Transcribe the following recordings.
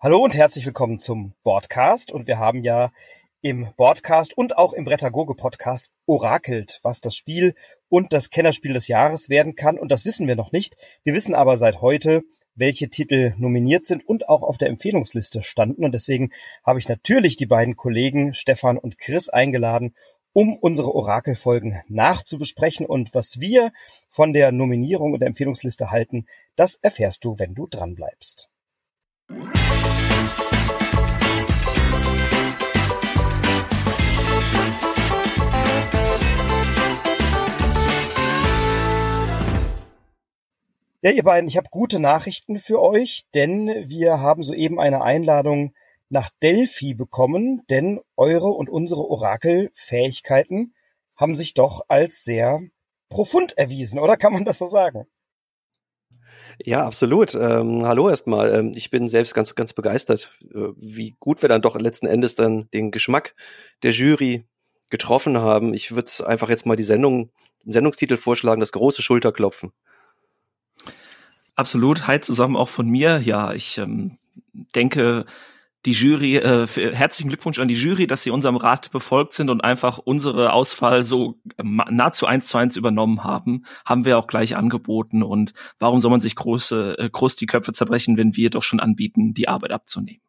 Hallo und herzlich willkommen zum Broadcast. Und wir haben ja im Broadcast und auch im Brettagoge Podcast orakelt, was das Spiel und das Kennerspiel des Jahres werden kann. Und das wissen wir noch nicht. Wir wissen aber seit heute, welche Titel nominiert sind und auch auf der Empfehlungsliste standen. Und deswegen habe ich natürlich die beiden Kollegen Stefan und Chris eingeladen, um unsere Orakelfolgen nachzubesprechen. Und was wir von der Nominierung und der Empfehlungsliste halten, das erfährst du, wenn du dranbleibst. Ja, ihr beiden, ich habe gute Nachrichten für euch, denn wir haben soeben eine Einladung nach Delphi bekommen, denn eure und unsere Orakelfähigkeiten haben sich doch als sehr profund erwiesen, oder kann man das so sagen? Ja, absolut. Ähm, hallo erstmal. Ähm, ich bin selbst ganz, ganz begeistert, äh, wie gut wir dann doch letzten Endes dann den Geschmack der Jury getroffen haben. Ich würde einfach jetzt mal die Sendung, den Sendungstitel vorschlagen, das große Schulterklopfen. Absolut. Hi zusammen auch von mir. Ja, ich ähm, denke, die Jury, äh, herzlichen Glückwunsch an die Jury, dass sie unserem Rat befolgt sind und einfach unsere Auswahl so nahezu eins zu eins übernommen haben, haben wir auch gleich angeboten. Und warum soll man sich große, äh, groß die Köpfe zerbrechen, wenn wir doch schon anbieten, die Arbeit abzunehmen?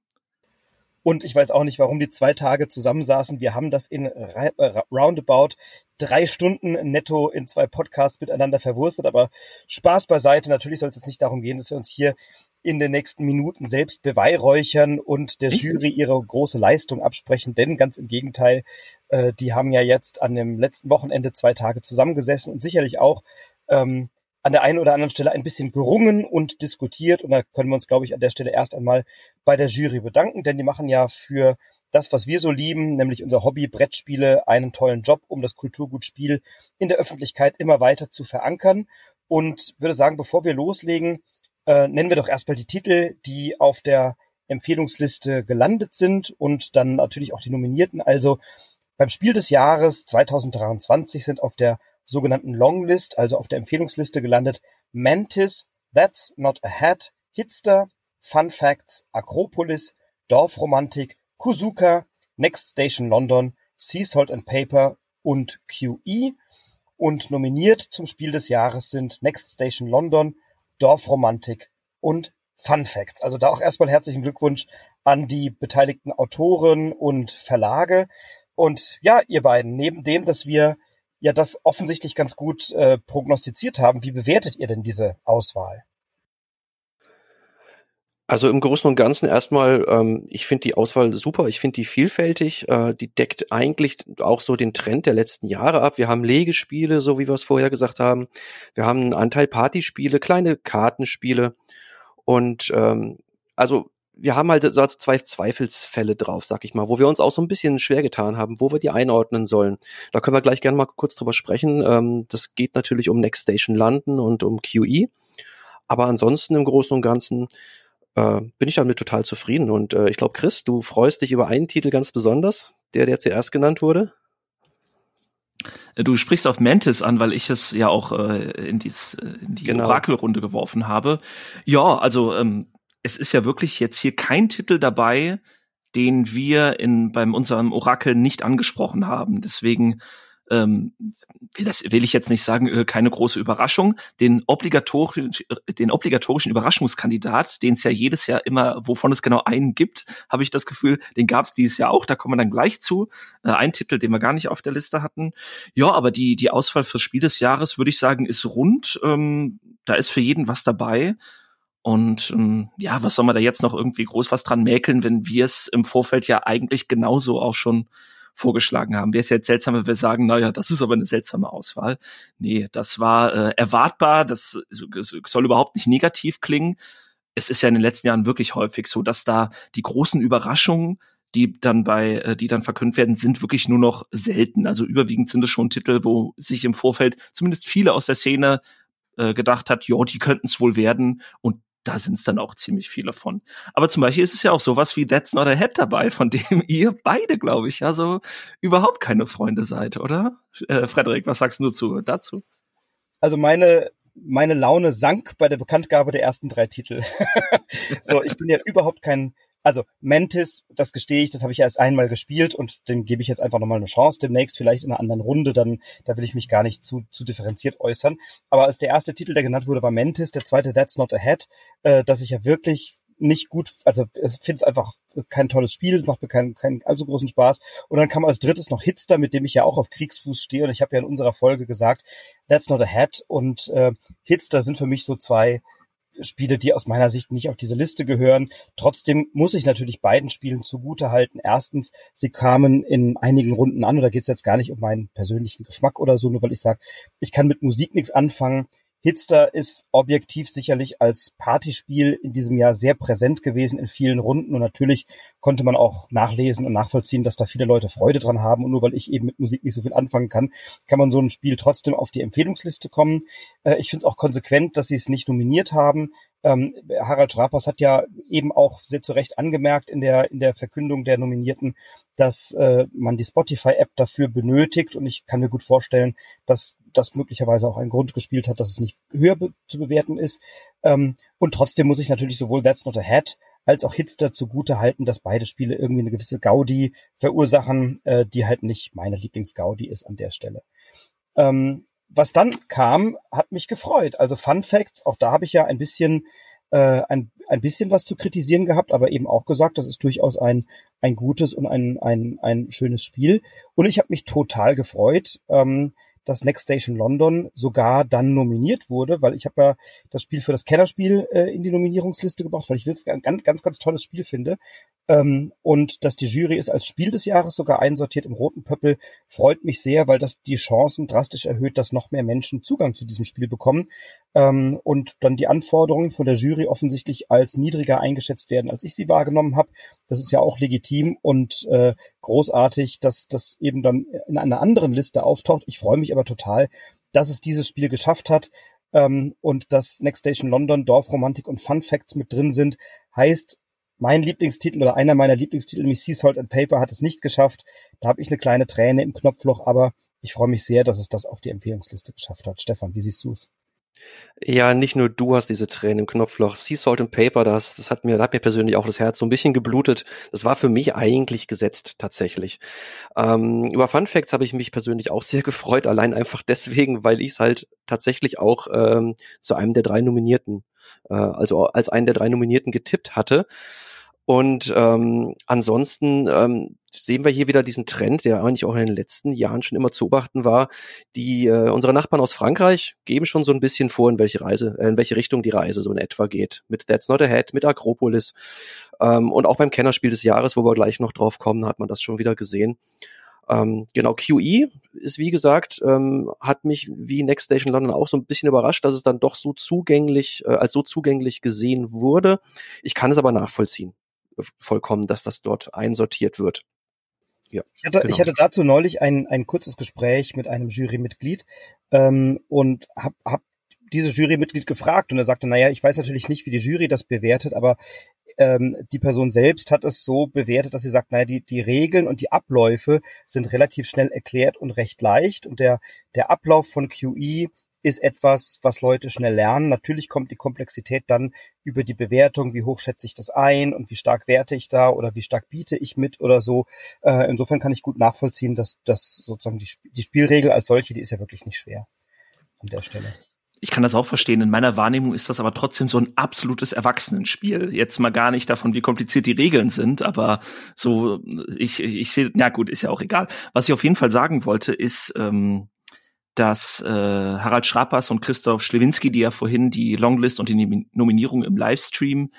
Und ich weiß auch nicht, warum die zwei Tage zusammensaßen. Wir haben das in äh, roundabout drei Stunden netto in zwei Podcasts miteinander verwurstet. Aber Spaß beiseite. Natürlich soll es jetzt nicht darum gehen, dass wir uns hier in den nächsten Minuten selbst beweihräuchern und der Jury ihre große Leistung absprechen. Denn ganz im Gegenteil, äh, die haben ja jetzt an dem letzten Wochenende zwei Tage zusammengesessen und sicherlich auch ähm, an der einen oder anderen Stelle ein bisschen gerungen und diskutiert. Und da können wir uns, glaube ich, an der Stelle erst einmal bei der Jury bedanken, denn die machen ja für das, was wir so lieben, nämlich unser Hobby Brettspiele, einen tollen Job, um das Kulturgutspiel in der Öffentlichkeit immer weiter zu verankern. Und würde sagen, bevor wir loslegen, äh, nennen wir doch erstmal die Titel, die auf der Empfehlungsliste gelandet sind und dann natürlich auch die Nominierten. Also beim Spiel des Jahres 2023 sind auf der sogenannten Longlist, also auf der Empfehlungsliste gelandet. Mantis, That's Not a Hat, Hitster, Fun Facts, Akropolis, Dorfromantik, Kuzuka, Next Station London, Sea Salt and Paper und QE. Und nominiert zum Spiel des Jahres sind Next Station London, Dorfromantik und Fun Facts. Also da auch erstmal herzlichen Glückwunsch an die beteiligten Autoren und Verlage. Und ja, ihr beiden, neben dem, dass wir ja das offensichtlich ganz gut äh, prognostiziert haben. Wie bewertet ihr denn diese Auswahl? Also im Großen und Ganzen erstmal, ähm, ich finde die Auswahl super, ich finde die vielfältig, äh, die deckt eigentlich auch so den Trend der letzten Jahre ab. Wir haben Legespiele, so wie wir es vorher gesagt haben. Wir haben einen Anteil Partyspiele, kleine Kartenspiele und ähm, also wir haben halt so zwei Zweifelsfälle drauf, sag ich mal, wo wir uns auch so ein bisschen schwer getan haben, wo wir die einordnen sollen. Da können wir gleich gerne mal kurz drüber sprechen. Ähm, das geht natürlich um Next Station London und um QE. Aber ansonsten im Großen und Ganzen äh, bin ich damit total zufrieden. Und äh, ich glaube, Chris, du freust dich über einen Titel ganz besonders, der, der zuerst genannt wurde. Du sprichst auf Mantis an, weil ich es ja auch äh, in, dies, äh, in die genau. Orakelrunde geworfen habe. Ja, also ähm, es ist ja wirklich jetzt hier kein Titel dabei, den wir in beim unserem Orakel nicht angesprochen haben. Deswegen ähm, will, das, will ich jetzt nicht sagen, äh, keine große Überraschung. Den, obligatorischen, den obligatorischen Überraschungskandidat, den es ja jedes Jahr immer, wovon es genau einen gibt, habe ich das Gefühl, den gab es dieses Jahr auch, da kommen wir dann gleich zu. Äh, ein Titel, den wir gar nicht auf der Liste hatten. Ja, aber die, die Auswahl fürs Spiel des Jahres, würde ich sagen, ist rund. Ähm, da ist für jeden was dabei. Und ähm, ja, was soll man da jetzt noch irgendwie groß was dran mäkeln, wenn wir es im Vorfeld ja eigentlich genauso auch schon vorgeschlagen haben. Wäre es jetzt seltsam, wenn wir sagen, naja, das ist aber eine seltsame Auswahl. Nee, das war äh, erwartbar, das, soll überhaupt nicht negativ klingen. Es ist ja in den letzten Jahren wirklich häufig so, dass da die großen Überraschungen die dann bei, äh, die dann verkündet werden, sind wirklich nur noch selten. Also überwiegend sind es schon Titel, wo sich im Vorfeld zumindest viele aus der Szene äh, gedacht hat, ja, die könnten es wohl werden. Und da sind es dann auch ziemlich viele von. Aber zum Beispiel ist es ja auch sowas wie That's Not a Head dabei, von dem ihr beide, glaube ich, ja so überhaupt keine Freunde seid, oder? Äh, Frederik, was sagst du zu, dazu? Also meine meine Laune sank bei der Bekanntgabe der ersten drei Titel. so, ich bin ja überhaupt kein Also Mantis, das gestehe ich, das habe ich erst einmal gespielt und dem gebe ich jetzt einfach nochmal eine Chance, demnächst vielleicht in einer anderen Runde, dann da will ich mich gar nicht zu, zu differenziert äußern. Aber als der erste Titel, der genannt wurde, war Mantis, der zweite That's Not Ahead, äh, dass ich ja wirklich nicht gut, also ich finde es einfach kein tolles Spiel, macht mir keinen, keinen allzu großen Spaß. Und dann kam als drittes noch Hitster, mit dem ich ja auch auf Kriegsfuß stehe. Und ich habe ja in unserer Folge gesagt, That's Not Ahead und äh, Hitster sind für mich so zwei Spiele, die aus meiner Sicht nicht auf diese Liste gehören. Trotzdem muss ich natürlich beiden Spielen zugute halten. Erstens, sie kamen in einigen Runden an, und da geht es jetzt gar nicht um meinen persönlichen Geschmack oder so, nur weil ich sage, ich kann mit Musik nichts anfangen. Hitster ist objektiv sicherlich als Partyspiel in diesem Jahr sehr präsent gewesen in vielen Runden und natürlich konnte man auch nachlesen und nachvollziehen, dass da viele Leute Freude dran haben und nur weil ich eben mit Musik nicht so viel anfangen kann, kann man so ein Spiel trotzdem auf die Empfehlungsliste kommen. Äh, ich finde es auch konsequent, dass sie es nicht nominiert haben. Ähm, Harald Schrapers hat ja eben auch sehr zu Recht angemerkt in der, in der Verkündung der Nominierten, dass äh, man die Spotify-App dafür benötigt. Und ich kann mir gut vorstellen, dass das möglicherweise auch einen Grund gespielt hat, dass es nicht höher be zu bewerten ist. Ähm, und trotzdem muss ich natürlich sowohl That's Not a Hat als auch Hitster zugute halten, dass beide Spiele irgendwie eine gewisse Gaudi verursachen, äh, die halt nicht meine Lieblingsgaudi ist an der Stelle. Ähm, was dann kam, hat mich gefreut. Also Fun Facts, auch da habe ich ja ein bisschen äh, ein, ein bisschen was zu kritisieren gehabt, aber eben auch gesagt, das ist durchaus ein, ein gutes und ein, ein, ein schönes Spiel. Und ich habe mich total gefreut, ähm, dass Next Station London sogar dann nominiert wurde, weil ich habe ja das Spiel für das Kellerspiel äh, in die Nominierungsliste gebracht, weil ich es ein ganz, ganz, ganz tolles Spiel finde. Ähm, und dass die Jury es als Spiel des Jahres sogar einsortiert im roten Pöppel, freut mich sehr, weil das die Chancen drastisch erhöht, dass noch mehr Menschen Zugang zu diesem Spiel bekommen ähm, und dann die Anforderungen von der Jury offensichtlich als niedriger eingeschätzt werden, als ich sie wahrgenommen habe. Das ist ja auch legitim und äh, großartig, dass das eben dann in einer anderen Liste auftaucht. Ich freue mich aber total, dass es dieses Spiel geschafft hat. Ähm, und dass Next Station London, Dorfromantik und Fun Facts mit drin sind, heißt, mein Lieblingstitel oder einer meiner Lieblingstitel, nämlich Sea Salt and Paper, hat es nicht geschafft. Da habe ich eine kleine Träne im Knopfloch, aber ich freue mich sehr, dass es das auf die Empfehlungsliste geschafft hat. Stefan, wie siehst du es? Ja, nicht nur du hast diese Tränen im Knopfloch. Sea Salt and Paper, das, das hat mir, das hat mir persönlich auch das Herz so ein bisschen geblutet. Das war für mich eigentlich gesetzt, tatsächlich. Ähm, über Fun Facts habe ich mich persönlich auch sehr gefreut, allein einfach deswegen, weil ich es halt tatsächlich auch ähm, zu einem der drei Nominierten, äh, also als einen der drei Nominierten getippt hatte. Und ähm, ansonsten ähm, sehen wir hier wieder diesen Trend, der eigentlich auch in den letzten Jahren schon immer zu beobachten war. Die äh, unsere Nachbarn aus Frankreich geben schon so ein bisschen vor, in welche Reise, äh, in welche Richtung die Reise so in etwa geht. Mit That's Not Ahead, mit Acropolis ähm, und auch beim Kennerspiel des Jahres, wo wir gleich noch drauf kommen, hat man das schon wieder gesehen. Ähm, genau, QE ist wie gesagt, ähm, hat mich wie Next Station London auch so ein bisschen überrascht, dass es dann doch so zugänglich, äh, als so zugänglich gesehen wurde. Ich kann es aber nachvollziehen vollkommen, dass das dort einsortiert wird. Ja, ich, hatte, genau. ich hatte dazu neulich ein, ein kurzes Gespräch mit einem Jurymitglied ähm, und habe hab dieses Jurymitglied gefragt und er sagte, naja, ich weiß natürlich nicht, wie die Jury das bewertet, aber ähm, die Person selbst hat es so bewertet, dass sie sagt, naja, die, die Regeln und die Abläufe sind relativ schnell erklärt und recht leicht und der, der Ablauf von QE ist etwas, was Leute schnell lernen. Natürlich kommt die Komplexität dann über die Bewertung, wie hoch schätze ich das ein und wie stark werte ich da oder wie stark biete ich mit oder so. Äh, insofern kann ich gut nachvollziehen, dass das sozusagen die, die Spielregel als solche, die ist ja wirklich nicht schwer an der Stelle. Ich kann das auch verstehen. In meiner Wahrnehmung ist das aber trotzdem so ein absolutes Erwachsenenspiel. Jetzt mal gar nicht davon, wie kompliziert die Regeln sind, aber so, ich, ich sehe, na gut, ist ja auch egal. Was ich auf jeden Fall sagen wollte, ist, ähm, dass äh, Harald Schrappers und Christoph Schlewinski, die ja vorhin die Longlist und die Nominierung im Livestream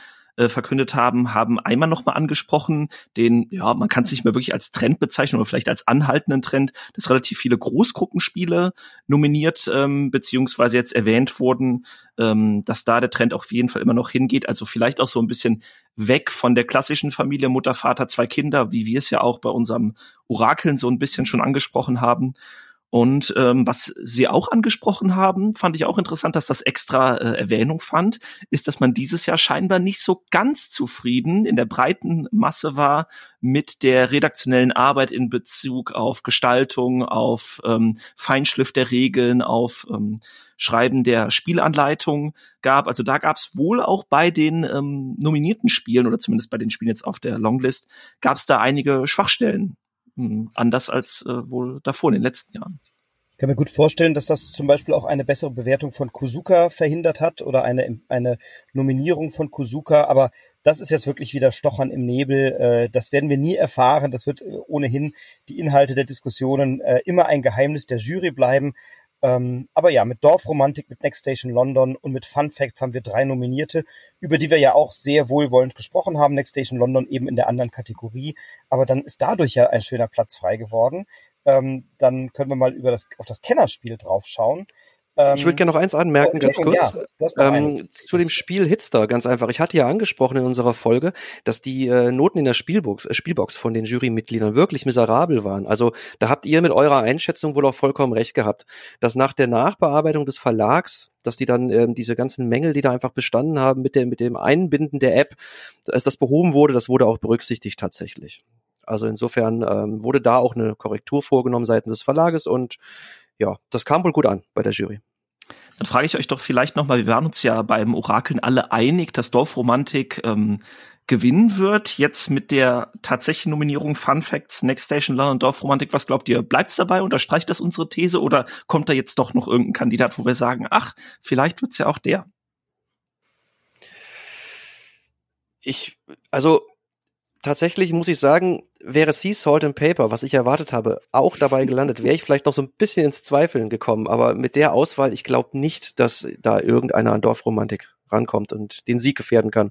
äh, verkündet haben, haben einmal nochmal angesprochen, den, ja, man kann es nicht mehr wirklich als Trend bezeichnen oder vielleicht als anhaltenden Trend, dass relativ viele Großgruppenspiele nominiert ähm, beziehungsweise jetzt erwähnt wurden, ähm, dass da der Trend auf jeden Fall immer noch hingeht. Also vielleicht auch so ein bisschen weg von der klassischen Familie Mutter, Vater, zwei Kinder, wie wir es ja auch bei unserem Orakeln so ein bisschen schon angesprochen haben. Und ähm, was Sie auch angesprochen haben, fand ich auch interessant, dass das extra äh, Erwähnung fand, ist, dass man dieses Jahr scheinbar nicht so ganz zufrieden in der breiten Masse war mit der redaktionellen Arbeit in Bezug auf Gestaltung, auf ähm, Feinschliff der Regeln, auf ähm, Schreiben der Spielanleitung gab. Also da gab es wohl auch bei den ähm, nominierten Spielen oder zumindest bei den Spielen jetzt auf der Longlist, gab es da einige Schwachstellen anders als äh, wohl davor in den letzten Jahren. Ich kann mir gut vorstellen, dass das zum Beispiel auch eine bessere Bewertung von Kuzuka verhindert hat oder eine, eine Nominierung von Kuzuka. Aber das ist jetzt wirklich wieder Stochern im Nebel. Äh, das werden wir nie erfahren. Das wird äh, ohnehin die Inhalte der Diskussionen äh, immer ein Geheimnis der Jury bleiben. Ähm, aber ja, mit Dorfromantik, mit Next Station London und mit Fun Facts haben wir drei Nominierte, über die wir ja auch sehr wohlwollend gesprochen haben. Next Station London eben in der anderen Kategorie. Aber dann ist dadurch ja ein schöner Platz frei geworden. Ähm, dann können wir mal über das, auf das Kennerspiel draufschauen. Ähm, ich würde gerne noch eins anmerken, oh, ganz kurz. Ja, ähm, zu dem Spiel Hitster, ganz einfach. Ich hatte ja angesprochen in unserer Folge, dass die äh, Noten in der Spielbox, äh, Spielbox von den Jurymitgliedern wirklich miserabel waren. Also da habt ihr mit eurer Einschätzung wohl auch vollkommen recht gehabt, dass nach der Nachbearbeitung des Verlags, dass die dann ähm, diese ganzen Mängel, die da einfach bestanden haben mit, der, mit dem Einbinden der App, als das behoben wurde, das wurde auch berücksichtigt tatsächlich. Also insofern ähm, wurde da auch eine Korrektur vorgenommen seitens des Verlages und ja, das kam wohl gut an bei der Jury. Dann frage ich euch doch vielleicht nochmal, wir waren uns ja beim Orakeln alle einig, dass Dorfromantik ähm, gewinnen wird. Jetzt mit der tatsächlichen Nominierung Fun Facts, Next Station London Dorfromantik, was glaubt ihr? Bleibt's dabei? Unterstreicht das unsere These oder kommt da jetzt doch noch irgendein Kandidat, wo wir sagen, ach, vielleicht wird's ja auch der? Ich, also tatsächlich muss ich sagen, wäre Sea Salt and Paper, was ich erwartet habe, auch dabei gelandet, wäre ich vielleicht noch so ein bisschen ins Zweifeln gekommen. Aber mit der Auswahl, ich glaube nicht, dass da irgendeiner an Dorfromantik rankommt und den Sieg gefährden kann.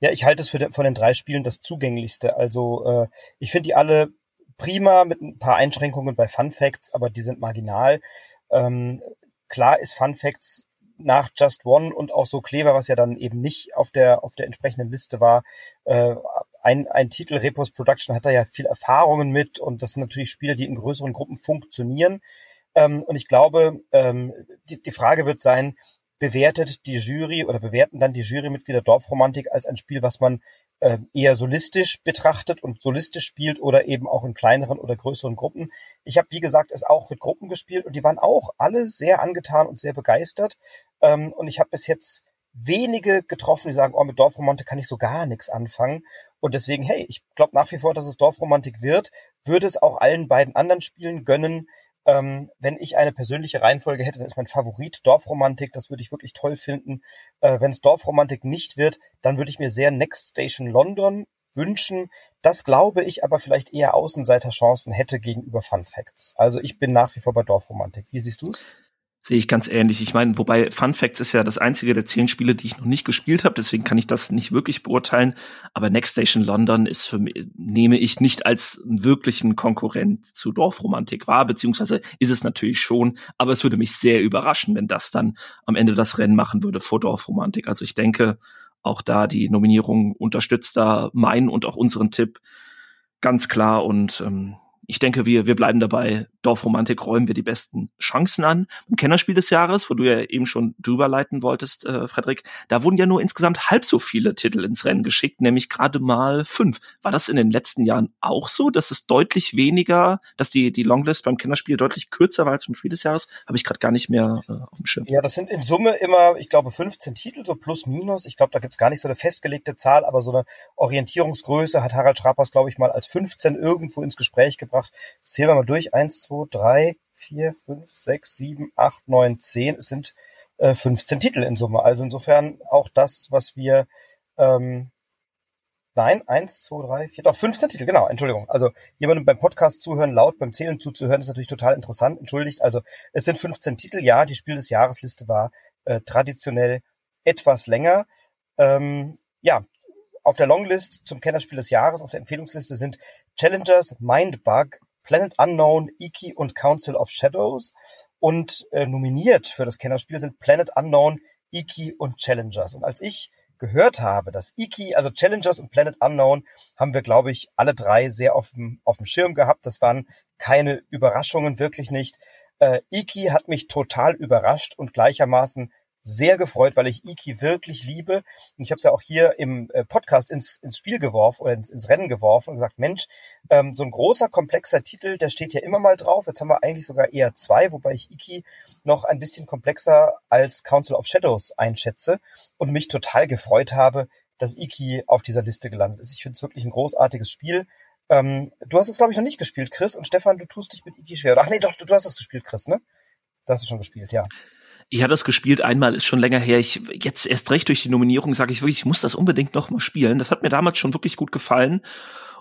Ja, ich halte es für den, von den drei Spielen das zugänglichste. Also äh, ich finde die alle prima mit ein paar Einschränkungen bei Fun Facts, aber die sind marginal. Ähm, klar ist Fun Facts nach Just One und auch so Clever, was ja dann eben nicht auf der auf der entsprechenden Liste war, äh, ein, ein Titel Repos Production hat da ja viel Erfahrungen mit und das sind natürlich Spiele, die in größeren Gruppen funktionieren. Ähm, und ich glaube, ähm, die, die Frage wird sein, bewertet die Jury oder bewerten dann die Jurymitglieder Dorfromantik als ein Spiel, was man äh, eher solistisch betrachtet und solistisch spielt oder eben auch in kleineren oder größeren Gruppen. Ich habe, wie gesagt, es auch mit Gruppen gespielt und die waren auch alle sehr angetan und sehr begeistert. Ähm, und ich habe bis jetzt wenige getroffen, die sagen, oh, mit Dorfromantik kann ich so gar nichts anfangen. Und deswegen, hey, ich glaube nach wie vor, dass es Dorfromantik wird, würde es auch allen beiden anderen Spielen gönnen. Ähm, wenn ich eine persönliche Reihenfolge hätte, dann ist mein Favorit Dorfromantik. Das würde ich wirklich toll finden. Äh, wenn es Dorfromantik nicht wird, dann würde ich mir sehr Next Station London wünschen. Das glaube ich aber vielleicht eher Außenseiterchancen hätte gegenüber Fun Facts. Also ich bin nach wie vor bei Dorfromantik. Wie siehst du es? Sehe ich ganz ähnlich. Ich meine, wobei Fun Facts ist ja das einzige der zehn Spiele, die ich noch nicht gespielt habe, deswegen kann ich das nicht wirklich beurteilen. Aber Next Station London ist für mich, nehme ich nicht als wirklichen Konkurrent zu Dorfromantik wahr, beziehungsweise ist es natürlich schon, aber es würde mich sehr überraschen, wenn das dann am Ende das Rennen machen würde vor Dorfromantik. Also ich denke, auch da die Nominierung unterstützt da meinen und auch unseren Tipp ganz klar und ähm, ich denke, wir, wir bleiben dabei. Dorfromantik räumen wir die besten Chancen an. Im Kennerspiel des Jahres, wo du ja eben schon drüber leiten wolltest, äh, Frederik, da wurden ja nur insgesamt halb so viele Titel ins Rennen geschickt, nämlich gerade mal fünf. War das in den letzten Jahren auch so, dass es deutlich weniger, dass die, die Longlist beim Kennerspiel deutlich kürzer war als im Spiel des Jahres? Habe ich gerade gar nicht mehr äh, auf dem Schirm. Ja, das sind in Summe immer, ich glaube, 15 Titel, so plus minus. Ich glaube, da gibt's gar nicht so eine festgelegte Zahl, aber so eine Orientierungsgröße hat Harald Schrapers, glaube ich, mal als 15 irgendwo ins Gespräch gebracht gebracht. zählen wir mal durch. Eins, zwei, drei, vier, fünf, sechs, sieben, acht, neun, zehn. Es sind äh, 15 Titel in Summe. Also insofern auch das, was wir ähm, Nein, eins, zwei, drei, vier, doch 15 Titel, genau, Entschuldigung. Also jemandem beim Podcast zuhören, laut beim Zählen zuzuhören, ist natürlich total interessant. Entschuldigt, also es sind 15 Titel, ja, die Spiel des Jahresliste war äh, traditionell etwas länger. Ähm, ja, auf der Longlist zum Kennerspiel des Jahres, auf der Empfehlungsliste sind Challengers, Mindbug, Planet Unknown, Iki und Council of Shadows. Und äh, nominiert für das Kennerspiel sind Planet Unknown, Iki und Challengers. Und als ich gehört habe, dass Iki, also Challengers und Planet Unknown, haben wir, glaube ich, alle drei sehr auf dem, Schirm gehabt. Das waren keine Überraschungen, wirklich nicht. Äh, Iki hat mich total überrascht und gleichermaßen sehr gefreut, weil ich Iki wirklich liebe. Und ich habe es ja auch hier im äh, Podcast ins, ins Spiel geworfen oder ins, ins Rennen geworfen und gesagt, Mensch, ähm, so ein großer, komplexer Titel, der steht ja immer mal drauf. Jetzt haben wir eigentlich sogar eher zwei, wobei ich Iki noch ein bisschen komplexer als Council of Shadows einschätze und mich total gefreut habe, dass Iki auf dieser Liste gelandet ist. Ich finde es wirklich ein großartiges Spiel. Ähm, du hast es, glaube ich, noch nicht gespielt, Chris. Und Stefan, du tust dich mit Iki schwer. Ach nee, doch, du, du hast es gespielt, Chris, ne? Du hast es schon gespielt, ja. Ich hatte das gespielt einmal, ist schon länger her. Ich jetzt erst recht durch die Nominierung sage ich wirklich, ich muss das unbedingt noch mal spielen. Das hat mir damals schon wirklich gut gefallen.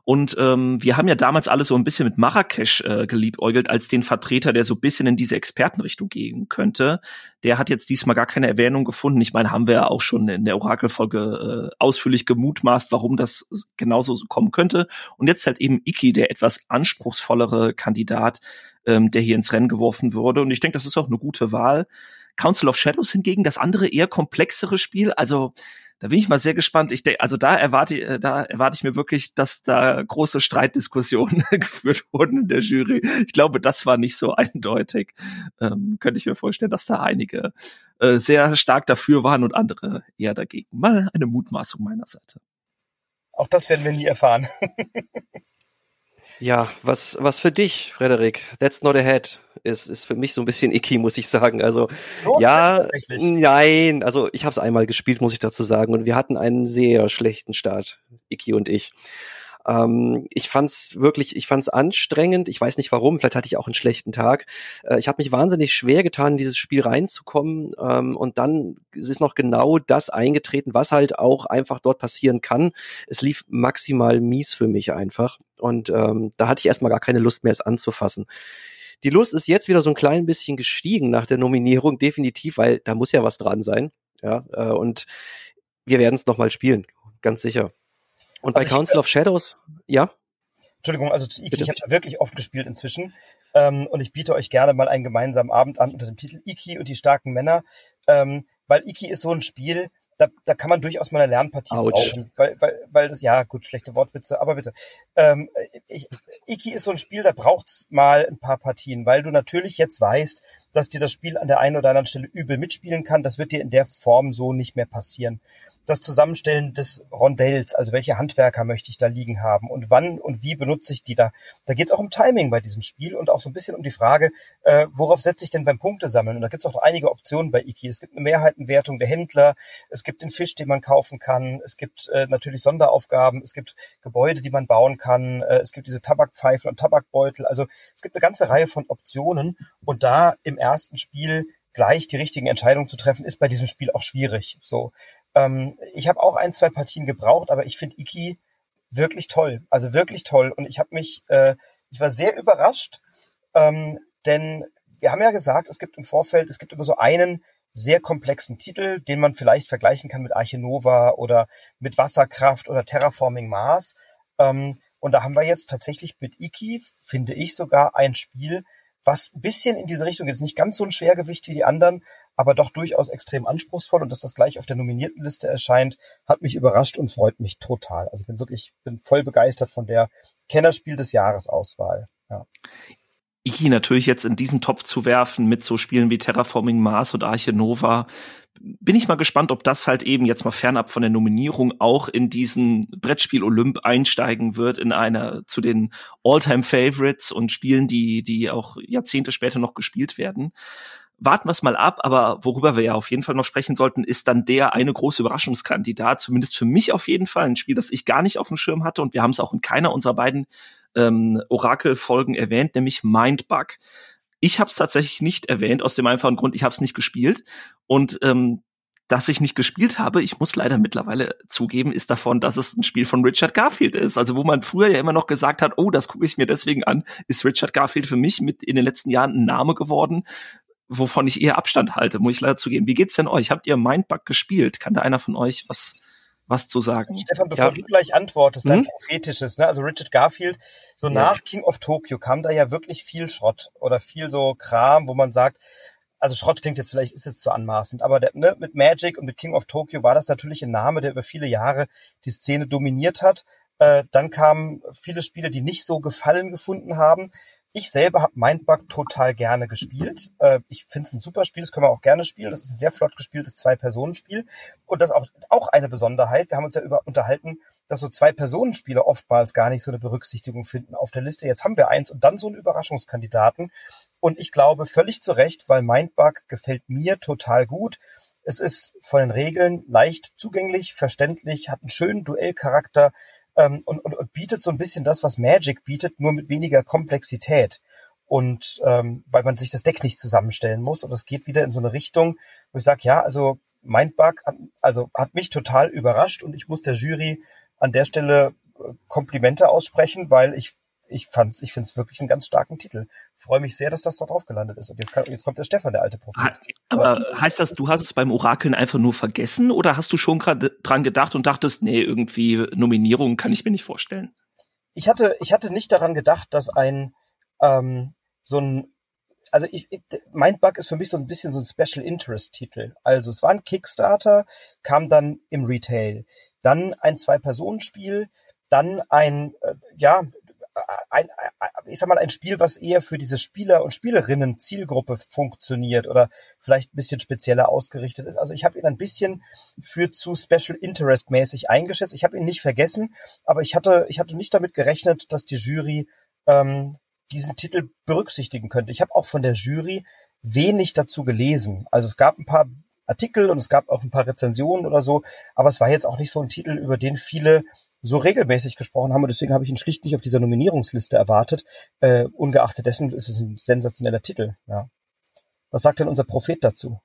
Und ähm, wir haben ja damals alle so ein bisschen mit Marrakesch äh, geliebäugelt als den Vertreter, der so ein bisschen in diese Expertenrichtung gehen könnte. Der hat jetzt diesmal gar keine Erwähnung gefunden. Ich meine, haben wir ja auch schon in der Orakelfolge äh, ausführlich gemutmaßt, warum das genauso kommen könnte. Und jetzt halt eben Iki, der etwas anspruchsvollere Kandidat, ähm, der hier ins Rennen geworfen wurde. Und ich denke, das ist auch eine gute Wahl. Council of Shadows hingegen, das andere eher komplexere Spiel. Also da bin ich mal sehr gespannt. Ich denke, also da erwarte, äh, da erwarte ich mir wirklich, dass da große Streitdiskussionen geführt wurden in der Jury. Ich glaube, das war nicht so eindeutig. Ähm, könnte ich mir vorstellen, dass da einige äh, sehr stark dafür waren und andere eher dagegen. Mal eine Mutmaßung meiner Seite. Auch das werden wir nie erfahren. Ja, was, was für dich, Frederik? That's not a head. Ist, ist für mich so ein bisschen icky, muss ich sagen. Also, oh, ja, nein. Also, ich habe es einmal gespielt, muss ich dazu sagen. Und wir hatten einen sehr schlechten Start, Icky und ich. Ähm, ich fand's wirklich, ich fand's anstrengend. Ich weiß nicht warum. Vielleicht hatte ich auch einen schlechten Tag. Äh, ich habe mich wahnsinnig schwer getan, in dieses Spiel reinzukommen. Ähm, und dann ist noch genau das eingetreten, was halt auch einfach dort passieren kann. Es lief maximal mies für mich einfach. Und ähm, da hatte ich erstmal gar keine Lust mehr, es anzufassen. Die Lust ist jetzt wieder so ein klein bisschen gestiegen nach der Nominierung, definitiv, weil da muss ja was dran sein. Ja, äh, und wir werden es nochmal spielen, ganz sicher. Und bei also Council of Shadows, ja? Entschuldigung, also zu Iki, Bitte. ich habe wirklich oft gespielt inzwischen. Ähm, und ich biete euch gerne mal einen gemeinsamen Abend an unter dem Titel Iki und die starken Männer. Ähm, weil Iki ist so ein Spiel, da, da kann man durchaus mal eine Lernpartie Ouch. brauchen. Weil, weil, weil das, ja, gut, schlechte Wortwitze, aber bitte. Ähm, ich, Iki ist so ein Spiel, da braucht's mal ein paar Partien, weil du natürlich jetzt weißt, dass dir das Spiel an der einen oder anderen Stelle übel mitspielen kann. Das wird dir in der Form so nicht mehr passieren das Zusammenstellen des Rondells, also welche Handwerker möchte ich da liegen haben und wann und wie benutze ich die da. Da geht es auch um Timing bei diesem Spiel und auch so ein bisschen um die Frage, äh, worauf setze ich denn beim Punktesammeln? Und da gibt es auch einige Optionen bei Iki. Es gibt eine Mehrheitenwertung der Händler, es gibt den Fisch, den man kaufen kann, es gibt äh, natürlich Sonderaufgaben, es gibt Gebäude, die man bauen kann, äh, es gibt diese Tabakpfeifen und Tabakbeutel. Also es gibt eine ganze Reihe von Optionen und da im ersten Spiel gleich die richtigen Entscheidungen zu treffen, ist bei diesem Spiel auch schwierig. So, ähm, ich habe auch ein, zwei Partien gebraucht, aber ich finde Iki wirklich toll. Also wirklich toll. Und ich habe mich, äh, ich war sehr überrascht, ähm, denn wir haben ja gesagt, es gibt im Vorfeld, es gibt immer so einen sehr komplexen Titel, den man vielleicht vergleichen kann mit Arche Nova oder mit Wasserkraft oder Terraforming Mars. Ähm, und da haben wir jetzt tatsächlich mit Iki, finde ich sogar, ein Spiel, was ein bisschen in diese Richtung ist. Nicht ganz so ein Schwergewicht wie die anderen, aber doch durchaus extrem anspruchsvoll. Und dass das gleich auf der nominierten Liste erscheint, hat mich überrascht und freut mich total. Also bin wirklich, bin voll begeistert von der Kennerspiel des Jahres Auswahl. Ja. Iki natürlich jetzt in diesen Topf zu werfen mit so Spielen wie Terraforming Mars und Arche Nova, bin ich mal gespannt, ob das halt eben jetzt mal fernab von der Nominierung auch in diesen Brettspiel Olymp einsteigen wird in einer zu den Alltime Favorites und Spielen, die die auch Jahrzehnte später noch gespielt werden. Warten wir es mal ab, aber worüber wir ja auf jeden Fall noch sprechen sollten, ist dann der eine große Überraschungskandidat, zumindest für mich auf jeden Fall, ein Spiel, das ich gar nicht auf dem Schirm hatte und wir haben es auch in keiner unserer beiden ähm, Orakel-Folgen erwähnt, nämlich Mindbug. Ich habe es tatsächlich nicht erwähnt, aus dem einfachen Grund, ich habe es nicht gespielt. Und ähm, dass ich nicht gespielt habe, ich muss leider mittlerweile zugeben, ist davon, dass es ein Spiel von Richard Garfield ist. Also wo man früher ja immer noch gesagt hat, oh, das gucke ich mir deswegen an, ist Richard Garfield für mich mit in den letzten Jahren ein Name geworden, wovon ich eher Abstand halte, muss ich leider zugeben. Wie geht's denn euch? Habt ihr Mindbug gespielt? Kann da einer von euch was was zu sagen. Stefan, bevor ja. du gleich antwortest, dein hm? prophetisches, ne? also Richard Garfield, so ja. nach King of Tokyo kam da ja wirklich viel Schrott oder viel so Kram, wo man sagt, also Schrott klingt jetzt vielleicht, ist jetzt zu anmaßend, aber der, ne, mit Magic und mit King of Tokyo war das natürlich ein Name, der über viele Jahre die Szene dominiert hat. Äh, dann kamen viele Spiele, die nicht so Gefallen gefunden haben. Ich selber habe Mindbug total gerne gespielt. Äh, ich finde es ein super Spiel, das können wir auch gerne spielen. Das ist ein sehr flott gespieltes Zwei-Personen-Spiel. Und das auch, auch eine Besonderheit. Wir haben uns ja über unterhalten, dass so Zwei-Personen-Spiele oftmals gar nicht so eine Berücksichtigung finden auf der Liste. Jetzt haben wir eins und dann so einen Überraschungskandidaten. Und ich glaube völlig zu Recht, weil Mindbug gefällt mir total gut. Es ist von den Regeln leicht zugänglich, verständlich, hat einen schönen Duellcharakter, ähm, und, und, und bietet so ein bisschen das, was Magic bietet, nur mit weniger Komplexität. Und ähm, weil man sich das Deck nicht zusammenstellen muss. Und es geht wieder in so eine Richtung, wo ich sage, ja, also Mindbug hat, also hat mich total überrascht und ich muss der Jury an der Stelle äh, Komplimente aussprechen, weil ich ich fand's, ich finde es wirklich einen ganz starken Titel. Freue mich sehr, dass das da drauf gelandet ist. Und jetzt, kann, jetzt kommt der Stefan, der alte Prophet. Aber heißt das, du hast es beim Orakeln einfach nur vergessen oder hast du schon gerade dran gedacht und dachtest, nee, irgendwie Nominierung kann ich mir nicht vorstellen? Ich hatte, ich hatte nicht daran gedacht, dass ein ähm, so ein also ich, Mindbug ist für mich so ein bisschen so ein Special Interest Titel. Also es war ein Kickstarter, kam dann im Retail, dann ein Zwei-Personen-Spiel, dann ein, äh, ja, ein, ich sag mal, ein Spiel, was eher für diese Spieler und Spielerinnen Zielgruppe funktioniert oder vielleicht ein bisschen spezieller ausgerichtet ist. Also ich habe ihn ein bisschen für zu Special Interest mäßig eingeschätzt. Ich habe ihn nicht vergessen, aber ich hatte, ich hatte nicht damit gerechnet, dass die Jury ähm, diesen Titel berücksichtigen könnte. Ich habe auch von der Jury wenig dazu gelesen. Also es gab ein paar Artikel und es gab auch ein paar Rezensionen oder so, aber es war jetzt auch nicht so ein Titel, über den viele so regelmäßig gesprochen haben und deswegen habe ich ihn schlicht nicht auf dieser Nominierungsliste erwartet. Äh, ungeachtet dessen ist es ein sensationeller Titel. Ja. Was sagt denn unser Prophet dazu?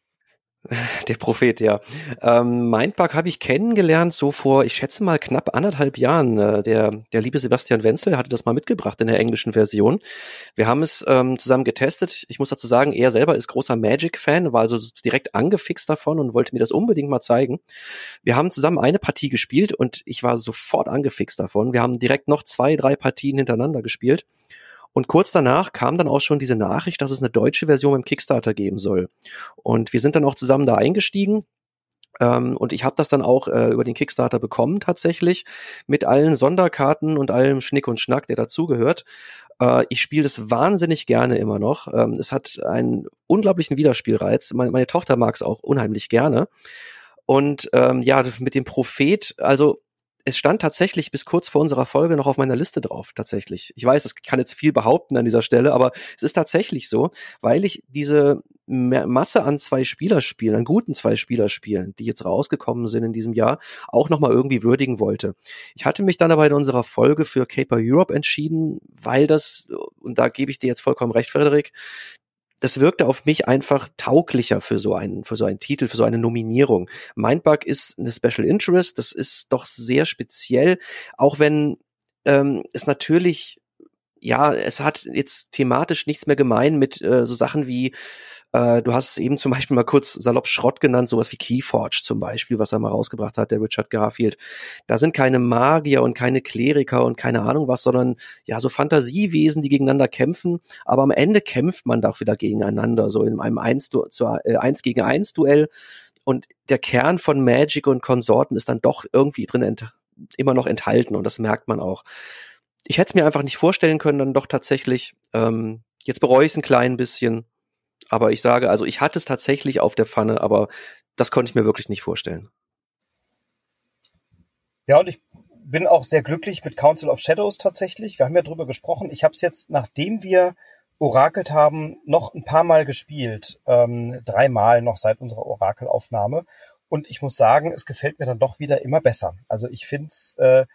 Der Prophet, ja. Ähm, Mindbug habe ich kennengelernt so vor, ich schätze mal knapp anderthalb Jahren. Äh, der, der liebe Sebastian Wenzel hatte das mal mitgebracht in der englischen Version. Wir haben es ähm, zusammen getestet. Ich muss dazu sagen, er selber ist großer Magic-Fan, war also direkt angefixt davon und wollte mir das unbedingt mal zeigen. Wir haben zusammen eine Partie gespielt und ich war sofort angefixt davon. Wir haben direkt noch zwei, drei Partien hintereinander gespielt. Und kurz danach kam dann auch schon diese Nachricht, dass es eine deutsche Version im Kickstarter geben soll. Und wir sind dann auch zusammen da eingestiegen. Ähm, und ich habe das dann auch äh, über den Kickstarter bekommen tatsächlich, mit allen Sonderkarten und allem Schnick und Schnack, der dazugehört. Äh, ich spiele das wahnsinnig gerne immer noch. Ähm, es hat einen unglaublichen Wiederspielreiz. Meine, meine Tochter mag es auch unheimlich gerne. Und ähm, ja, mit dem Prophet, also es stand tatsächlich bis kurz vor unserer Folge noch auf meiner Liste drauf, tatsächlich. Ich weiß, es kann jetzt viel behaupten an dieser Stelle, aber es ist tatsächlich so, weil ich diese Masse an zwei Spielerspielen, an guten zwei Spielerspielen, die jetzt rausgekommen sind in diesem Jahr, auch nochmal irgendwie würdigen wollte. Ich hatte mich dann aber in unserer Folge für Caper Europe entschieden, weil das, und da gebe ich dir jetzt vollkommen recht, Frederik, das wirkte auf mich einfach tauglicher für so einen, für so einen Titel, für so eine Nominierung. Mindbug ist eine Special Interest, das ist doch sehr speziell, auch wenn ähm, es natürlich ja, es hat jetzt thematisch nichts mehr gemein mit äh, so Sachen wie äh, du hast es eben zum Beispiel mal kurz salopp Schrott genannt, sowas wie Keyforge zum Beispiel, was er mal rausgebracht hat, der Richard Garfield. Da sind keine Magier und keine Kleriker und keine Ahnung was, sondern ja, so Fantasiewesen, die gegeneinander kämpfen, aber am Ende kämpft man doch wieder gegeneinander, so in einem 1, zu, äh, 1 gegen 1 Duell. Und der Kern von Magic und Konsorten ist dann doch irgendwie drin immer noch enthalten und das merkt man auch. Ich hätte es mir einfach nicht vorstellen können, dann doch tatsächlich. Ähm, jetzt bereue ich es ein klein bisschen, aber ich sage, also ich hatte es tatsächlich auf der Pfanne, aber das konnte ich mir wirklich nicht vorstellen. Ja, und ich bin auch sehr glücklich mit Council of Shadows tatsächlich. Wir haben ja drüber gesprochen. Ich habe es jetzt, nachdem wir orakelt haben, noch ein paar Mal gespielt. Ähm, dreimal noch seit unserer Orakelaufnahme. Und ich muss sagen, es gefällt mir dann doch wieder immer besser. Also ich finde es, äh,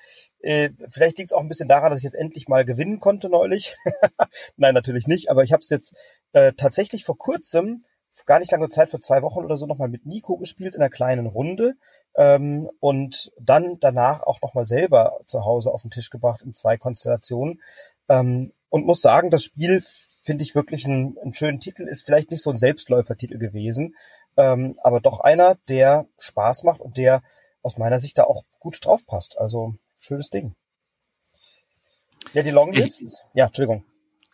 äh, vielleicht liegt es auch ein bisschen daran, dass ich jetzt endlich mal gewinnen konnte neulich. Nein, natürlich nicht. Aber ich habe es jetzt äh, tatsächlich vor kurzem, gar nicht lange Zeit, vor zwei Wochen oder so, nochmal mit Nico gespielt in einer kleinen Runde. Ähm, und dann danach auch nochmal selber zu Hause auf den Tisch gebracht in zwei Konstellationen. Ähm, und muss sagen, das Spiel finde ich wirklich einen, einen schönen Titel, ist vielleicht nicht so ein Selbstläufertitel gewesen, ähm, aber doch einer, der Spaß macht und der aus meiner Sicht da auch gut drauf passt. Also schönes Ding. Ja, die Longlist. Ich, ja, Entschuldigung.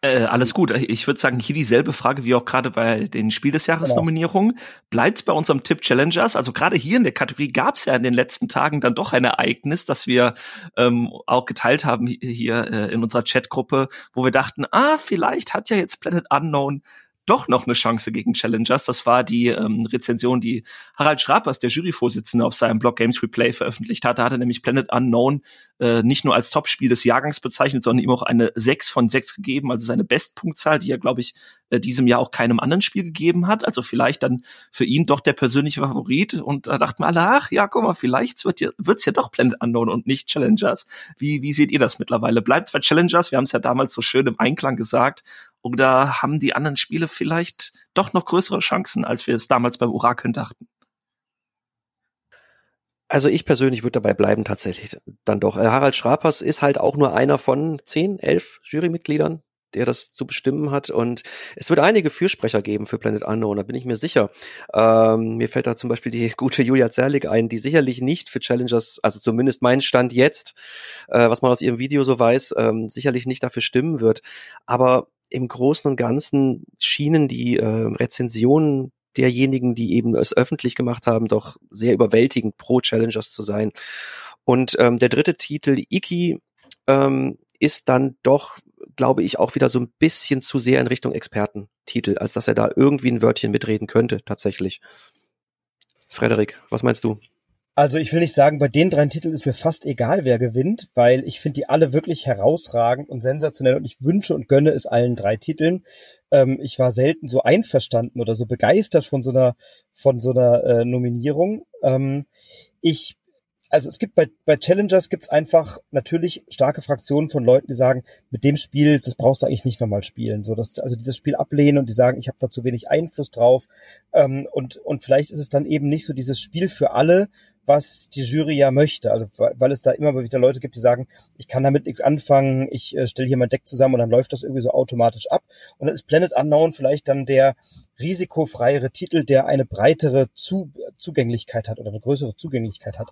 Äh, alles gut. Ich würde sagen, hier dieselbe Frage wie auch gerade bei den Spiel des Jahres genau. Nominierungen. Bleibt's bei unserem Tipp Challengers? Also gerade hier in der Kategorie gab es ja in den letzten Tagen dann doch ein Ereignis, das wir ähm, auch geteilt haben hier äh, in unserer Chatgruppe, wo wir dachten, ah, vielleicht hat ja jetzt Planet Unknown doch noch eine Chance gegen Challengers. Das war die ähm, Rezension, die Harald Schrapers, der Juryvorsitzende, auf seinem Blog Games Replay veröffentlicht hatte. Da hat er nämlich Planet Unknown äh, nicht nur als Topspiel des Jahrgangs bezeichnet, sondern ihm auch eine 6 von 6 gegeben, also seine Bestpunktzahl, die er, glaube ich, äh, diesem Jahr auch keinem anderen Spiel gegeben hat. Also vielleicht dann für ihn doch der persönliche Favorit. Und da dachten wir alle, ach ja, guck mal, vielleicht wird ja, wird's ja doch Planet Unknown und nicht Challengers. Wie, wie seht ihr das mittlerweile? Bleibt bei Challengers? Wir haben es ja damals so schön im Einklang gesagt. Oder haben die anderen Spiele vielleicht doch noch größere Chancen, als wir es damals beim Orakeln dachten? Also ich persönlich würde dabei bleiben tatsächlich dann doch. Äh, Harald Schrapers ist halt auch nur einer von zehn, elf Jurymitgliedern, der das zu bestimmen hat. Und es wird einige Fürsprecher geben für Planet Unknown, da bin ich mir sicher. Ähm, mir fällt da zum Beispiel die gute Julia Zerlik ein, die sicherlich nicht für Challengers, also zumindest mein Stand jetzt, äh, was man aus ihrem Video so weiß, ähm, sicherlich nicht dafür stimmen wird. Aber im Großen und Ganzen schienen die äh, Rezensionen derjenigen, die eben es öffentlich gemacht haben, doch sehr überwältigend pro Challengers zu sein. Und ähm, der dritte Titel, Iki, ähm, ist dann doch, glaube ich, auch wieder so ein bisschen zu sehr in Richtung Expertentitel, als dass er da irgendwie ein Wörtchen mitreden könnte, tatsächlich. Frederik, was meinst du? Also ich will nicht sagen, bei den drei Titeln ist mir fast egal, wer gewinnt, weil ich finde die alle wirklich herausragend und sensationell und ich wünsche und gönne es allen drei Titeln. Ähm, ich war selten so einverstanden oder so begeistert von so einer von so einer äh, Nominierung. Ähm, ich also es gibt bei, bei Challengers gibt's einfach natürlich starke Fraktionen von Leuten, die sagen, mit dem Spiel, das brauchst du eigentlich nicht nochmal spielen. So, dass, also die das Spiel ablehnen und die sagen, ich habe da zu wenig Einfluss drauf. Ähm, und, und vielleicht ist es dann eben nicht so dieses Spiel für alle, was die Jury ja möchte. Also weil es da immer wieder Leute gibt, die sagen, ich kann damit nichts anfangen, ich äh, stelle hier mein Deck zusammen und dann läuft das irgendwie so automatisch ab. Und dann ist Planet Unknown vielleicht dann der risikofreiere Titel, der eine breitere Zu Zugänglichkeit hat oder eine größere Zugänglichkeit hat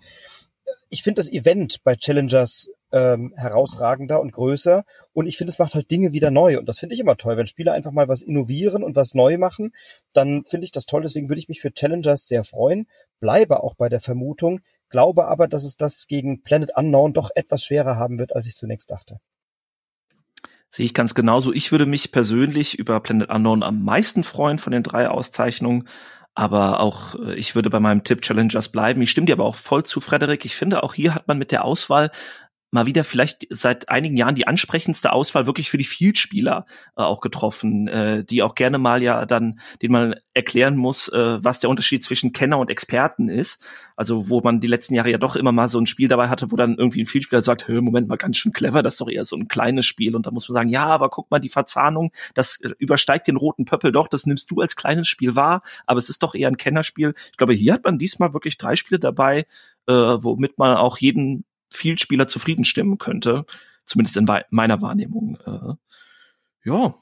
ich finde das Event bei Challengers ähm, herausragender und größer und ich finde, es macht halt Dinge wieder neu und das finde ich immer toll. Wenn Spieler einfach mal was innovieren und was neu machen, dann finde ich das toll. Deswegen würde ich mich für Challengers sehr freuen, bleibe auch bei der Vermutung, glaube aber, dass es das gegen Planet Unknown doch etwas schwerer haben wird, als ich zunächst dachte. Sehe ich ganz genauso. Ich würde mich persönlich über Planet Unknown am meisten freuen von den drei Auszeichnungen. Aber auch äh, ich würde bei meinem Tipp Challengers bleiben. Ich stimme dir aber auch voll zu, Frederik. Ich finde, auch hier hat man mit der Auswahl mal wieder vielleicht seit einigen Jahren die ansprechendste Auswahl wirklich für die Field-Spieler äh, auch getroffen, äh, die auch gerne mal ja dann, den man erklären muss, äh, was der Unterschied zwischen Kenner und Experten ist. Also wo man die letzten Jahre ja doch immer mal so ein Spiel dabei hatte, wo dann irgendwie ein Field-Spieler sagt, hör, Moment mal, ganz schön clever, das ist doch eher so ein kleines Spiel. Und da muss man sagen, ja, aber guck mal, die Verzahnung, das äh, übersteigt den roten Pöppel doch, das nimmst du als kleines Spiel wahr, aber es ist doch eher ein Kennerspiel. Ich glaube, hier hat man diesmal wirklich drei Spiele dabei, äh, womit man auch jeden Vielspieler zufrieden stimmen könnte. Zumindest in meiner Wahrnehmung. Äh, ja.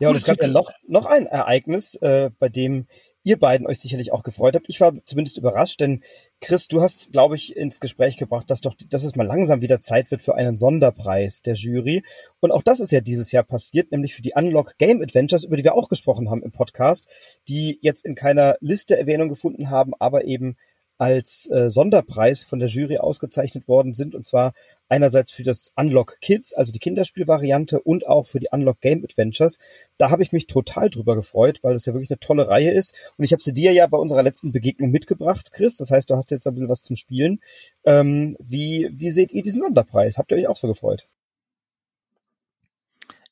Ja, und es gab ja noch, noch ein Ereignis, äh, bei dem ihr beiden euch sicherlich auch gefreut habt. Ich war zumindest überrascht, denn Chris, du hast, glaube ich, ins Gespräch gebracht, dass doch, dass es mal langsam wieder Zeit wird für einen Sonderpreis der Jury. Und auch das ist ja dieses Jahr passiert, nämlich für die Unlock Game Adventures, über die wir auch gesprochen haben im Podcast, die jetzt in keiner Liste Erwähnung gefunden haben, aber eben als äh, Sonderpreis von der Jury ausgezeichnet worden sind. Und zwar einerseits für das Unlock Kids, also die Kinderspielvariante, und auch für die Unlock Game Adventures. Da habe ich mich total drüber gefreut, weil das ja wirklich eine tolle Reihe ist. Und ich habe sie dir ja bei unserer letzten Begegnung mitgebracht, Chris. Das heißt, du hast jetzt ein bisschen was zum Spielen. Ähm, wie, wie seht ihr diesen Sonderpreis? Habt ihr euch auch so gefreut?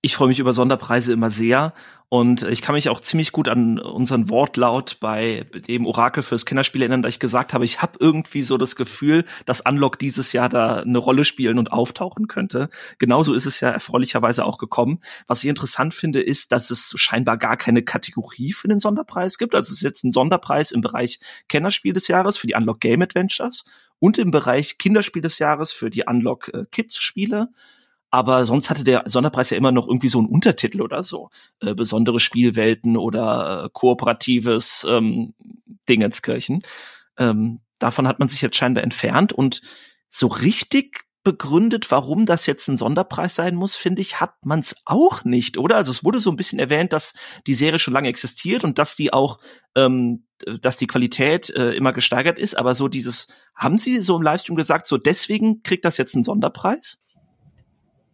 Ich freue mich über Sonderpreise immer sehr und ich kann mich auch ziemlich gut an unseren Wortlaut bei dem Orakel fürs Kinderspiel erinnern, da ich gesagt habe, ich habe irgendwie so das Gefühl, dass Unlock dieses Jahr da eine Rolle spielen und auftauchen könnte. Genauso ist es ja erfreulicherweise auch gekommen. Was ich interessant finde, ist, dass es scheinbar gar keine Kategorie für den Sonderpreis gibt. Also es ist jetzt ein Sonderpreis im Bereich Kennerspiel des Jahres für die Unlock Game Adventures und im Bereich Kinderspiel des Jahres für die Unlock äh, Kids Spiele. Aber sonst hatte der Sonderpreis ja immer noch irgendwie so einen Untertitel oder so. Äh, besondere Spielwelten oder äh, kooperatives ähm, Dingenskirchen. Ähm, davon hat man sich jetzt scheinbar entfernt und so richtig begründet, warum das jetzt ein Sonderpreis sein muss, finde ich, hat man es auch nicht, oder? Also es wurde so ein bisschen erwähnt, dass die Serie schon lange existiert und dass die auch, ähm, dass die Qualität äh, immer gesteigert ist, aber so dieses, haben Sie so im Livestream gesagt, so deswegen kriegt das jetzt einen Sonderpreis?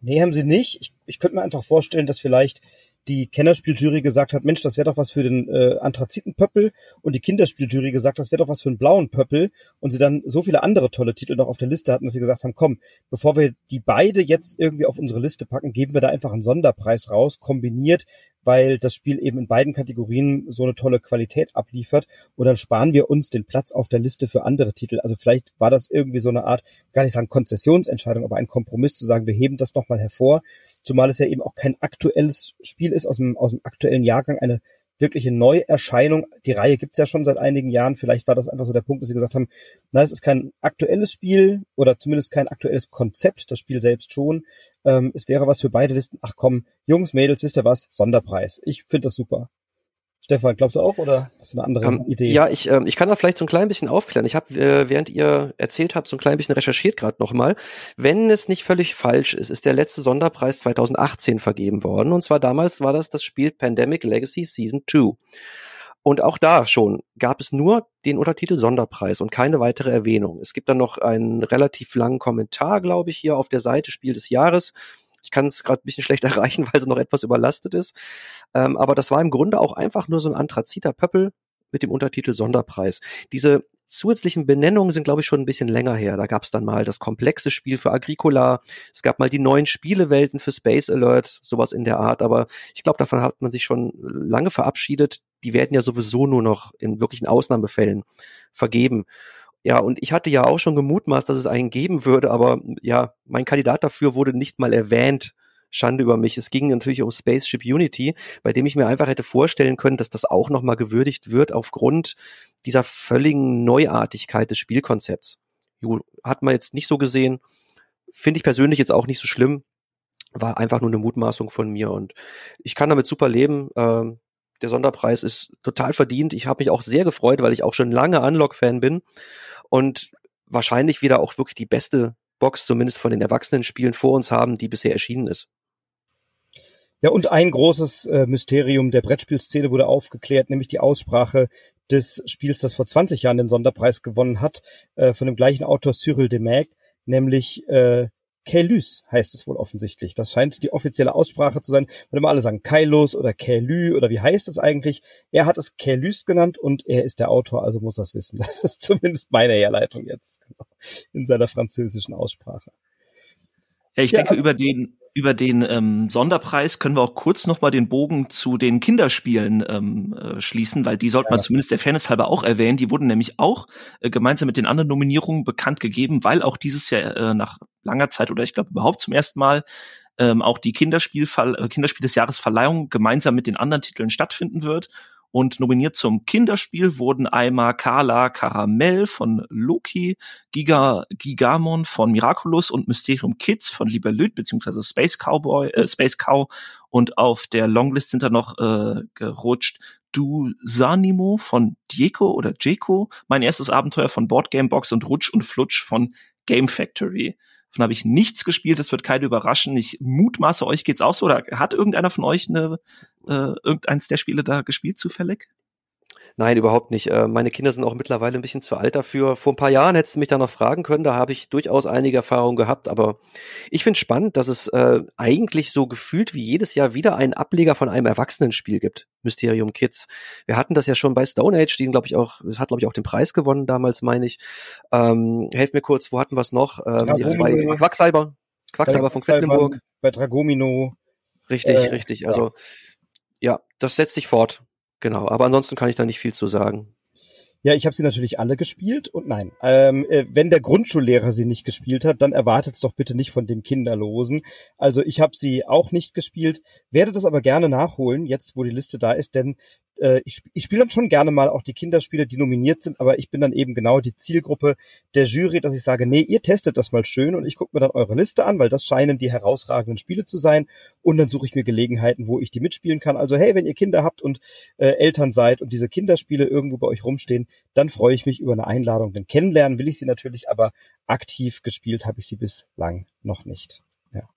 Nee, haben sie nicht. Ich, ich könnte mir einfach vorstellen, dass vielleicht die Kennerspieljury gesagt hat, Mensch, das wäre doch was für den äh, Anthrazitenpöppel. Und die Kinderspieljury gesagt, das wäre doch was für einen blauen Pöppel. Und sie dann so viele andere tolle Titel noch auf der Liste hatten, dass sie gesagt haben, komm, bevor wir die beide jetzt irgendwie auf unsere Liste packen, geben wir da einfach einen Sonderpreis raus, kombiniert weil das Spiel eben in beiden Kategorien so eine tolle Qualität abliefert. Und dann sparen wir uns den Platz auf der Liste für andere Titel. Also vielleicht war das irgendwie so eine Art, gar nicht sagen Konzessionsentscheidung, aber ein Kompromiss zu sagen, wir heben das nochmal hervor, zumal es ja eben auch kein aktuelles Spiel ist aus dem, aus dem aktuellen Jahrgang, eine wirkliche Neuerscheinung. Die Reihe gibt's ja schon seit einigen Jahren. Vielleicht war das einfach so der Punkt, dass sie gesagt haben, na, es ist kein aktuelles Spiel oder zumindest kein aktuelles Konzept, das Spiel selbst schon. Ähm, es wäre was für beide Listen. Ach komm, Jungs, Mädels, wisst ihr was? Sonderpreis. Ich finde das super. Stefan, glaubst du auch oder hast du eine andere um, ähm, Idee? Ja, ich, ähm, ich kann da vielleicht so ein klein bisschen aufklären. Ich habe, äh, während ihr erzählt habt, so ein klein bisschen recherchiert gerade nochmal. Wenn es nicht völlig falsch ist, ist der letzte Sonderpreis 2018 vergeben worden. Und zwar damals war das das Spiel Pandemic Legacy Season 2. Und auch da schon gab es nur den Untertitel Sonderpreis und keine weitere Erwähnung. Es gibt dann noch einen relativ langen Kommentar, glaube ich, hier auf der Seite Spiel des Jahres ich kann es gerade ein bisschen schlecht erreichen, weil sie noch etwas überlastet ist. Ähm, aber das war im Grunde auch einfach nur so ein Anthraziter Pöppel mit dem Untertitel Sonderpreis. Diese zusätzlichen Benennungen sind, glaube ich, schon ein bisschen länger her. Da gab es dann mal das komplexe Spiel für Agricola, es gab mal die neuen Spielewelten für Space Alert, sowas in der Art. Aber ich glaube, davon hat man sich schon lange verabschiedet. Die werden ja sowieso nur noch in wirklichen Ausnahmefällen vergeben. Ja, und ich hatte ja auch schon gemutmaßt, dass es einen geben würde, aber ja, mein Kandidat dafür wurde nicht mal erwähnt. Schande über mich. Es ging natürlich um Spaceship Unity, bei dem ich mir einfach hätte vorstellen können, dass das auch nochmal gewürdigt wird aufgrund dieser völligen Neuartigkeit des Spielkonzepts. Hat man jetzt nicht so gesehen. Finde ich persönlich jetzt auch nicht so schlimm. War einfach nur eine Mutmaßung von mir und ich kann damit super leben. Ähm, der Sonderpreis ist total verdient. Ich habe mich auch sehr gefreut, weil ich auch schon lange Unlock-Fan bin und wahrscheinlich wieder auch wirklich die beste Box, zumindest von den erwachsenen Spielen vor uns haben, die bisher erschienen ist. Ja, und ein großes äh, Mysterium der Brettspielszene wurde aufgeklärt, nämlich die Aussprache des Spiels, das vor 20 Jahren den Sonderpreis gewonnen hat, äh, von dem gleichen Autor Cyril Demag, nämlich äh, Kelys heißt es wohl offensichtlich. Das scheint die offizielle Aussprache zu sein. Wenn immer alle sagen Kailos oder Kelü oder wie heißt es eigentlich? Er hat es Kelys genannt und er ist der Autor, also muss er es wissen. Das ist zumindest meine Herleitung jetzt genau, in seiner französischen Aussprache. Ja, ich ja, denke, über den über den ähm, Sonderpreis können wir auch kurz noch mal den Bogen zu den Kinderspielen ähm, äh, schließen, weil die sollte man zumindest der Fairness halber auch erwähnen. Die wurden nämlich auch äh, gemeinsam mit den anderen Nominierungen bekannt gegeben, weil auch dieses Jahr äh, nach langer Zeit oder ich glaube überhaupt zum ersten Mal ähm, auch die Kinderspiel, äh, Kinderspiel des Jahres Verleihung gemeinsam mit den anderen Titeln stattfinden wird. Und nominiert zum Kinderspiel wurden einmal Carla Caramel von Loki, Giga, Gigamon von Miraculous und Mysterium Kids von Liberlüt beziehungsweise Space Cowboy, äh, Space Cow. Und auf der Longlist sind da noch äh, gerutscht Du Sanimo von Dieko oder Jeko, mein erstes Abenteuer von Board Game Box und Rutsch und Flutsch von Game Factory. Davon habe ich nichts gespielt, das wird keine überraschen. Ich mutmaße, euch geht's auch so. Oder hat irgendeiner von euch eine, äh, irgendeins der Spiele da gespielt zufällig? Nein, überhaupt nicht. Äh, meine Kinder sind auch mittlerweile ein bisschen zu alt dafür. Vor ein paar Jahren hättest du mich da noch fragen können, da habe ich durchaus einige Erfahrungen gehabt, aber ich finde spannend, dass es äh, eigentlich so gefühlt wie jedes Jahr wieder einen Ableger von einem Erwachsenenspiel gibt. Mysterium Kids. Wir hatten das ja schon bei Stone Age, die glaube ich auch, das hat glaube ich auch den Preis gewonnen damals, meine ich. Ähm, helft mir kurz, wo hatten wir es noch? Ähm, die zwei Quacksalber, Quacksalber von Quedlinburg. Bei Dragomino. Richtig, äh, richtig. Also ja. ja, das setzt sich fort. Genau, aber ansonsten kann ich da nicht viel zu sagen. Ja, ich habe sie natürlich alle gespielt und nein, ähm, äh, wenn der Grundschullehrer sie nicht gespielt hat, dann erwartet's doch bitte nicht von dem Kinderlosen. Also ich habe sie auch nicht gespielt, werde das aber gerne nachholen, jetzt wo die Liste da ist, denn äh, ich, ich spiele dann schon gerne mal auch die Kinderspiele, die nominiert sind, aber ich bin dann eben genau die Zielgruppe der Jury, dass ich sage, nee, ihr testet das mal schön und ich gucke mir dann eure Liste an, weil das scheinen die herausragenden Spiele zu sein und dann suche ich mir Gelegenheiten, wo ich die mitspielen kann. Also hey, wenn ihr Kinder habt und äh, Eltern seid und diese Kinderspiele irgendwo bei euch rumstehen, dann freue ich mich über eine Einladung. Denn kennenlernen will ich sie natürlich, aber aktiv gespielt habe ich sie bislang noch nicht. Ja.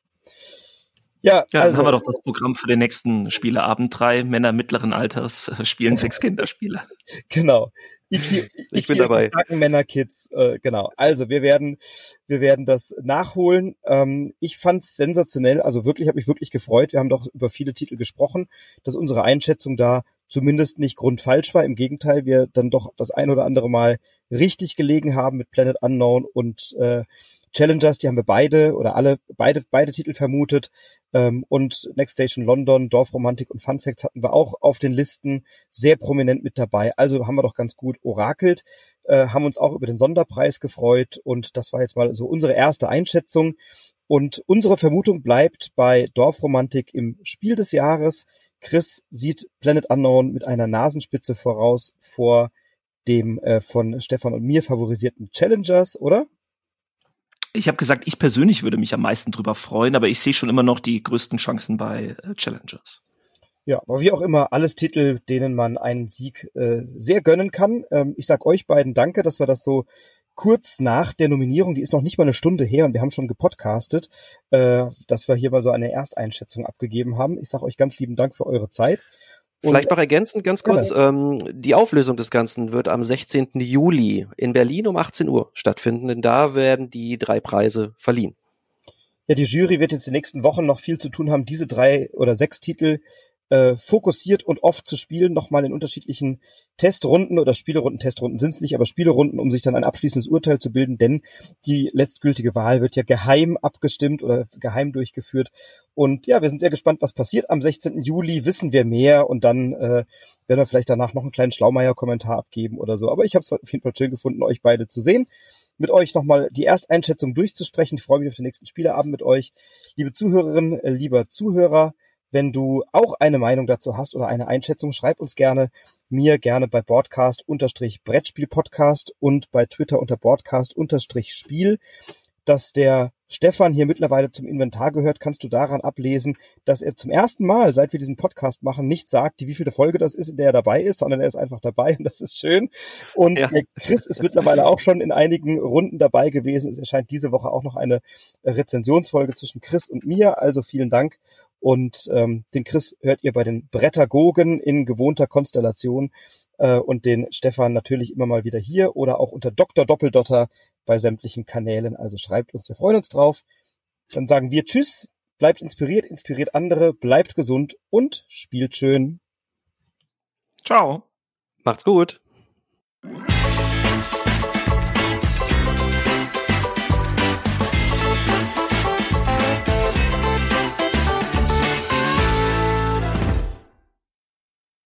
Ja, ja also, dann haben wir doch das Programm für den nächsten Spieleabend. Drei Männer mittleren Alters äh, spielen sechs Kinderspiele. Genau. Ich, ich, ich bin dabei. Männer, Kids, äh, genau. Also wir werden, wir werden das nachholen. Ähm, ich fand's sensationell. Also wirklich, habe mich wirklich gefreut. Wir haben doch über viele Titel gesprochen, dass unsere Einschätzung da zumindest nicht grundfalsch war. Im Gegenteil, wir dann doch das ein oder andere Mal richtig gelegen haben mit Planet Unknown und äh, Challengers, die haben wir beide oder alle, beide, beide Titel vermutet. Ähm, und Next Station London, Dorfromantik und Fun Facts hatten wir auch auf den Listen sehr prominent mit dabei. Also haben wir doch ganz gut orakelt, äh, haben uns auch über den Sonderpreis gefreut und das war jetzt mal so unsere erste Einschätzung. Und unsere Vermutung bleibt bei Dorfromantik im Spiel des Jahres. Chris sieht Planet Unknown mit einer Nasenspitze voraus vor dem äh, von Stefan und mir favorisierten Challengers, oder? Ich habe gesagt, ich persönlich würde mich am meisten drüber freuen, aber ich sehe schon immer noch die größten Chancen bei äh, Challengers. Ja, aber wie auch immer, alles Titel, denen man einen Sieg äh, sehr gönnen kann. Ähm, ich sag euch beiden danke, dass wir das so kurz nach der Nominierung, die ist noch nicht mal eine Stunde her und wir haben schon gepodcastet, äh, dass wir hier mal so eine Ersteinschätzung abgegeben haben. Ich sage euch ganz lieben Dank für eure Zeit. Vielleicht noch ergänzend ganz kurz, ähm, die Auflösung des Ganzen wird am 16. Juli in Berlin um 18 Uhr stattfinden, denn da werden die drei Preise verliehen. Ja, die Jury wird jetzt die nächsten Wochen noch viel zu tun haben, diese drei oder sechs Titel äh, fokussiert und oft zu spielen, nochmal in unterschiedlichen Testrunden oder Spielerunden, Testrunden sind es nicht, aber Spielerunden, um sich dann ein abschließendes Urteil zu bilden, denn die letztgültige Wahl wird ja geheim abgestimmt oder geheim durchgeführt. Und ja, wir sind sehr gespannt, was passiert. Am 16. Juli wissen wir mehr und dann äh, werden wir vielleicht danach noch einen kleinen Schlaumeier-Kommentar abgeben oder so. Aber ich habe es auf jeden Fall schön gefunden, euch beide zu sehen mit euch nochmal die Ersteinschätzung durchzusprechen. Ich freue mich auf den nächsten Spieleabend mit euch. Liebe Zuhörerinnen, äh, lieber Zuhörer, wenn du auch eine Meinung dazu hast oder eine Einschätzung, schreib uns gerne mir gerne bei Broadcast unterstrich Brettspiel Podcast und bei Twitter unter Broadcast unterstrich Spiel. Dass der Stefan hier mittlerweile zum Inventar gehört, kannst du daran ablesen, dass er zum ersten Mal, seit wir diesen Podcast machen, nicht sagt, wie viele Folge das ist, in der er dabei ist, sondern er ist einfach dabei und das ist schön. Und ja. der Chris ist mittlerweile auch schon in einigen Runden dabei gewesen. Es erscheint diese Woche auch noch eine Rezensionsfolge zwischen Chris und mir. Also vielen Dank und ähm, den Chris hört ihr bei den Brettagogen in gewohnter Konstellation äh, und den Stefan natürlich immer mal wieder hier oder auch unter Dr. Doppeldotter bei sämtlichen Kanälen. Also schreibt uns, wir freuen uns drauf. Dann sagen wir Tschüss, bleibt inspiriert, inspiriert andere, bleibt gesund und spielt schön. Ciao. Macht's gut.